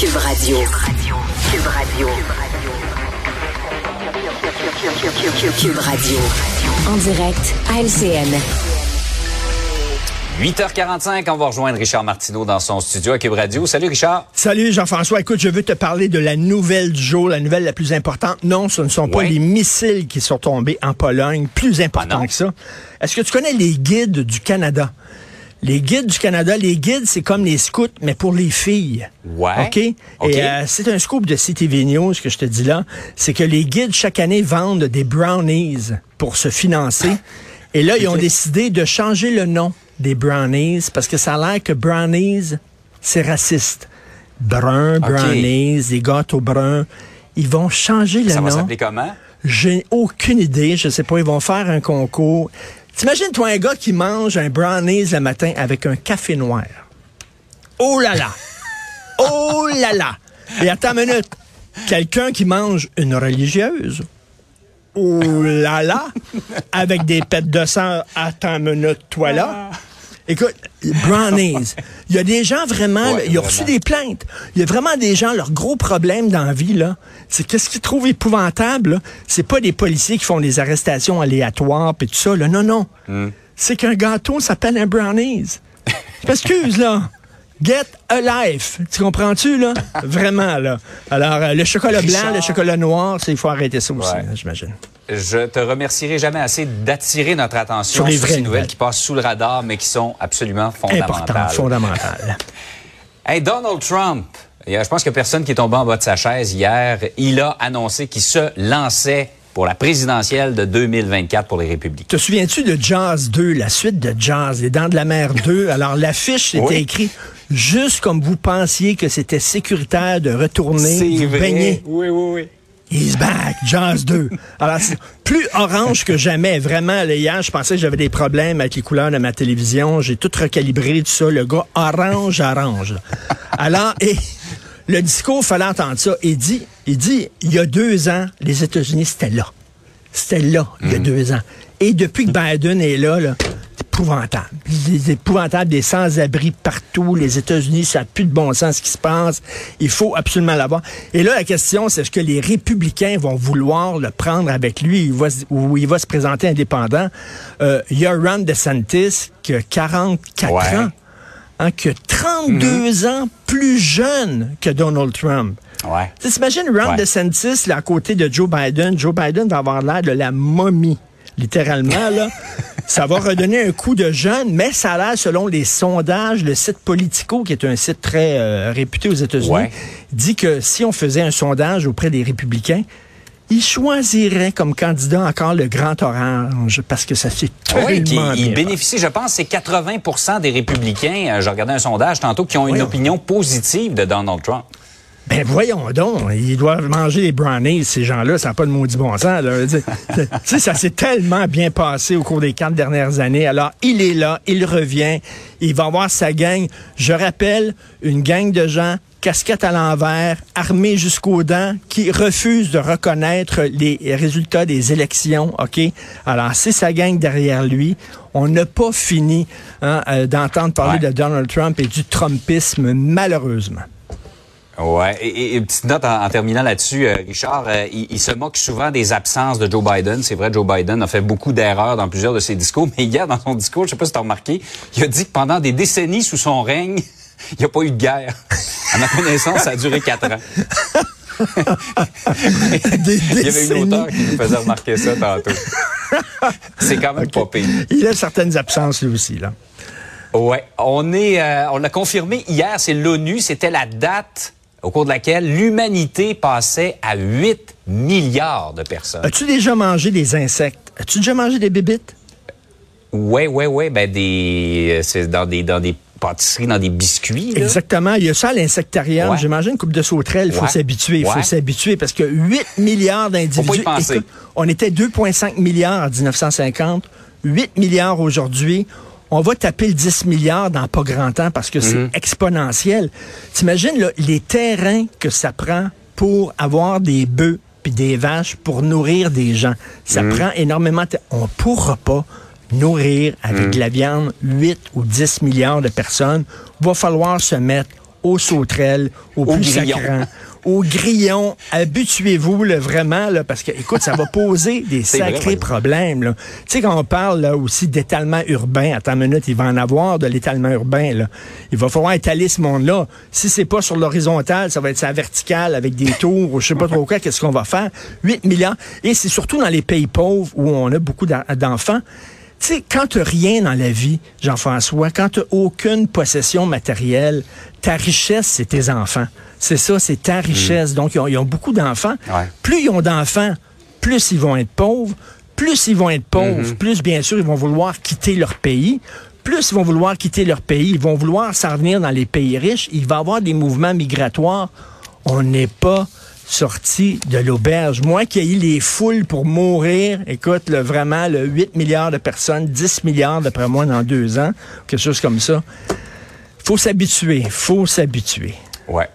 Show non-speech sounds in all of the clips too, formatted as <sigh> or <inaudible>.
Cube Radio. Cube Radio. Cube Radio. En direct à LCN. 8h45, on va rejoindre Richard Martineau dans son studio à Cube Radio. Salut Richard. Salut Jean-François. Écoute, je veux te parler de la nouvelle du jour, la nouvelle la plus importante. Non, ce ne sont pas Ouais. les missiles qui sont tombés en Pologne, plus important Ah que ça. Est-ce que tu connais les guides du Canada? Les guides du Canada, les guides, c'est comme les scouts, mais pour les filles. Ouais. OK? Et OK. euh, c'est un scoop de CTV News que je te dis là. C'est que les guides, chaque année, vendent des brownies pour se financer. <laughs> Et là, ils ont décidé de changer le nom des brownies parce que ça a l'air que brownies, c'est raciste. Brun, brownies, des gâteaux bruns. Ils vont changer le Ça va nom. s'appeler comment? J'ai aucune idée. Je sais pas. Ils vont faire un concours. T'imagines, toi, un gars qui mange un brownies le matin avec un café noir. Oh là là! <laughs> Oh là là! Et attends une minute. Quelqu'un qui mange une religieuse? Oh là là! Avec des pets de sang. Attends une minute, toi là. Écoute, brownies. Il y a des gens vraiment, Ouais, ont reçu des plaintes. Il y a vraiment des gens, leur gros problème dans la vie, là, c'est qu'est-ce qu'ils trouvent épouvantable, c'est pas des policiers qui font des arrestations aléatoires puis tout ça, là. Non, non. Hmm. C'est qu'un gâteau s'appelle un brownies. Je m'excuse, là. Get a life. Tu comprends-tu, là? <laughs> Vraiment, là. Alors, euh, le chocolat blanc, le chocolat noir, il faut arrêter ça aussi, Ouais. là, j'imagine. Je te remercierai jamais assez d'attirer notre attention Sur les sur vraies ces nouvelles qui passent sous le radar, mais qui sont absolument fondamentales. fondamental. <laughs> Hey, Donald Trump, je pense que personne qui est tombé en bas de sa chaise hier, il a annoncé qu'il se lançait pour la présidentielle de 2024 pour les Républicains. Te souviens-tu de Jazz 2, la suite de Jazz, Les Dents de la Mer 2? <laughs> Alors, l'affiche, c'était Oui. écrit juste comme vous pensiez que c'était sécuritaire de retourner vous baigner. Oui, oui, oui. He's back, Jazz 2. Alors, c'est plus orange que jamais. Vraiment, là, hier, je pensais que j'avais des problèmes avec les couleurs de ma télévision. J'ai tout recalibré, tout ça. Le gars orange, orange. Alors, et le discours, fallait entendre ça. Il dit, il dit, il y a deux ans, les États-Unis, c'était là. C'était là, il y a deux ans. Et depuis que Biden est là, là c'est épouvantable. C'est épouvantable, des sans-abri partout. Les États-Unis, ça n'a plus de bon sens ce qui se passe. Il faut absolument l'avoir. Et là, la question, c'est est-ce que les républicains vont vouloir le prendre avec lui? Il va, ou il va se présenter indépendant? Euh, Il y a Ron DeSantis qui a 44 Ouais. ans, hein, qui a 32 ans plus jeune que Donald Trump. Ouais. T'imagines Ron Ouais. DeSantis là, à côté de Joe Biden. Joe Biden va avoir l'air de la momie, littéralement. Là. <laughs> ça va redonner un coup de jeune, mais ça a l'air, selon les sondages, le site Politico, qui est un site très euh, réputé aux États-Unis, Ouais. dit que si on faisait un sondage auprès des républicains, ils choisiraient comme candidat encore le Grand Orange, parce que ça fait Oui, qui, tellement il bien. bénéficie, je pense, c'est 80 des républicains, euh, je regardais un sondage tantôt, qui ont une opinion positive de Donald Trump. Ben voyons donc, ils doivent manger les brownies, ces gens-là, ça n'a pas de maudit bon sens. Là. Ça s'est tellement bien passé au cours des quatre dernières années. Alors, il est là, il revient, il va avoir sa gang. Je rappelle, une gang de gens, casquette à l'envers, armés jusqu'aux dents, qui refusent de reconnaître les résultats des élections. OK? Alors, c'est sa gang derrière lui. On n'a pas fini hein, euh, d'entendre parler Ouais. de Donald Trump et du Trumpisme, malheureusement. Ouais. Et, et- petite note en, en terminant là-dessus, euh, Richard, euh, il, il se moque souvent des absences de Joe Biden. C'est vrai, Joe Biden a fait beaucoup d'erreurs dans plusieurs de ses discours, <laughs> mais hier, dans son discours, je sais pas si tu as remarqué, il a dit que pendant des décennies sous son règne, <laughs> il n'y a pas eu de guerre. À ma connaissance, ça a duré quatre ans. <laughs> Il y avait une auteure qui nous faisait remarquer ça tantôt. C'est quand même pas pire. Il a certaines absences, lui aussi. Là. Ouais, on est, euh, on l'a confirmé hier, c'est l'ONU, c'était la date au cours de laquelle l'humanité passait à 8 milliards de personnes. As-tu déjà mangé des insectes? As-tu déjà mangé des bébites? Ouais, ouais, ouais, ben des, euh, c'est dans des, dans des pâtisseries, dans des biscuits. là. Exactement. Il y a ça à l'insectarium. Ouais. J'ai mangé une coupe de sauterelles. Il faut Ouais. s'habituer. Il faut Ouais. s'habituer parce que 8 milliards d'individus. on était 2,5 milliards en 1950, 8 milliards aujourd'hui. On va taper le 10 milliards dans pas grand temps parce que Mhm. c'est exponentiel. T'imagines les terrains que ça prend pour avoir des bœufs puis des vaches pour nourrir des gens. Ça Mhm. prend énormément de. On pourra pas nourrir avec Mhm. de la viande 8 ou 10 milliards de personnes. Va falloir se mettre aux sauterelles, aux, Aux plus sacrants, <laughs> aux grillons. Habituez-vous là, vraiment, là, parce que, écoute, ça va poser <laughs> des vrai, sacrés problèmes. là. Tu sais, quand on parle là, aussi d'étalement urbain, attends une minute, il va en avoir de l'étalement urbain. Là. Il va falloir étaler ce monde-là. Si c'est pas sur l'horizontale, ça va être sa verticale avec des <laughs> tours, ou je sais pas trop quoi, qu'est-ce qu'on va faire? 8 milliards. Et c'est surtout dans les pays pauvres où on a beaucoup d'en- d'enfants. Tu sais, quand tu rien dans la vie, Jean-François, quand tu aucune possession matérielle, ta richesse, c'est tes enfants. C'est ça, c'est ta richesse. Donc, ils ont, ils ont beaucoup d'enfants. Ouais. Plus ils ont d'enfants, plus ils vont être pauvres. Plus ils vont être pauvres, plus, bien sûr, ils vont vouloir quitter leur pays. Plus ils vont vouloir quitter leur pays, ils vont vouloir s'en venir dans les pays riches. Il va y avoir des mouvements migratoires. On n'est pas sorti de l'auberge. Moi qui ai eu les foules pour mourir, écoute, vraiment, le 8 milliards de personnes, 10 milliards d'après moi dans deux ans, quelque chose comme ça. Faut s'habituer, faut s'habituer. Ouais.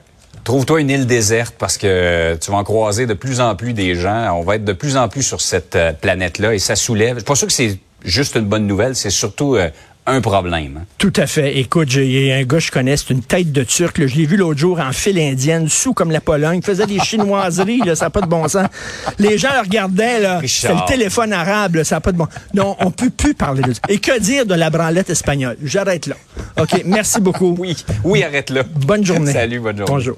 Trouve-toi une île déserte parce que tu vas en croiser de plus en plus des gens. On va être de plus en plus sur cette euh, planète-là et ça soulève. Je suis pas sûr que c'est juste une bonne nouvelle, c'est surtout euh, un problème. hein. Tout à fait. Écoute, j'ai il y a un gars que je connais, c'est une tête de Turc. là. Je l'ai vu l'autre jour en file indienne, sous comme la Pologne. Il faisait des <laughs> chinoiseries, là, ça n'a pas de bon sens. Les gens le regardaient, là. C'était le téléphone arabe, là, ça n'a pas de bon Non, on peut plus parler de ça. Et que dire de la branlette espagnole? J'arrête là. OK, merci beaucoup. Oui, oui, arrête là. Bonne journée. Salut, bonne journée. Bonjour.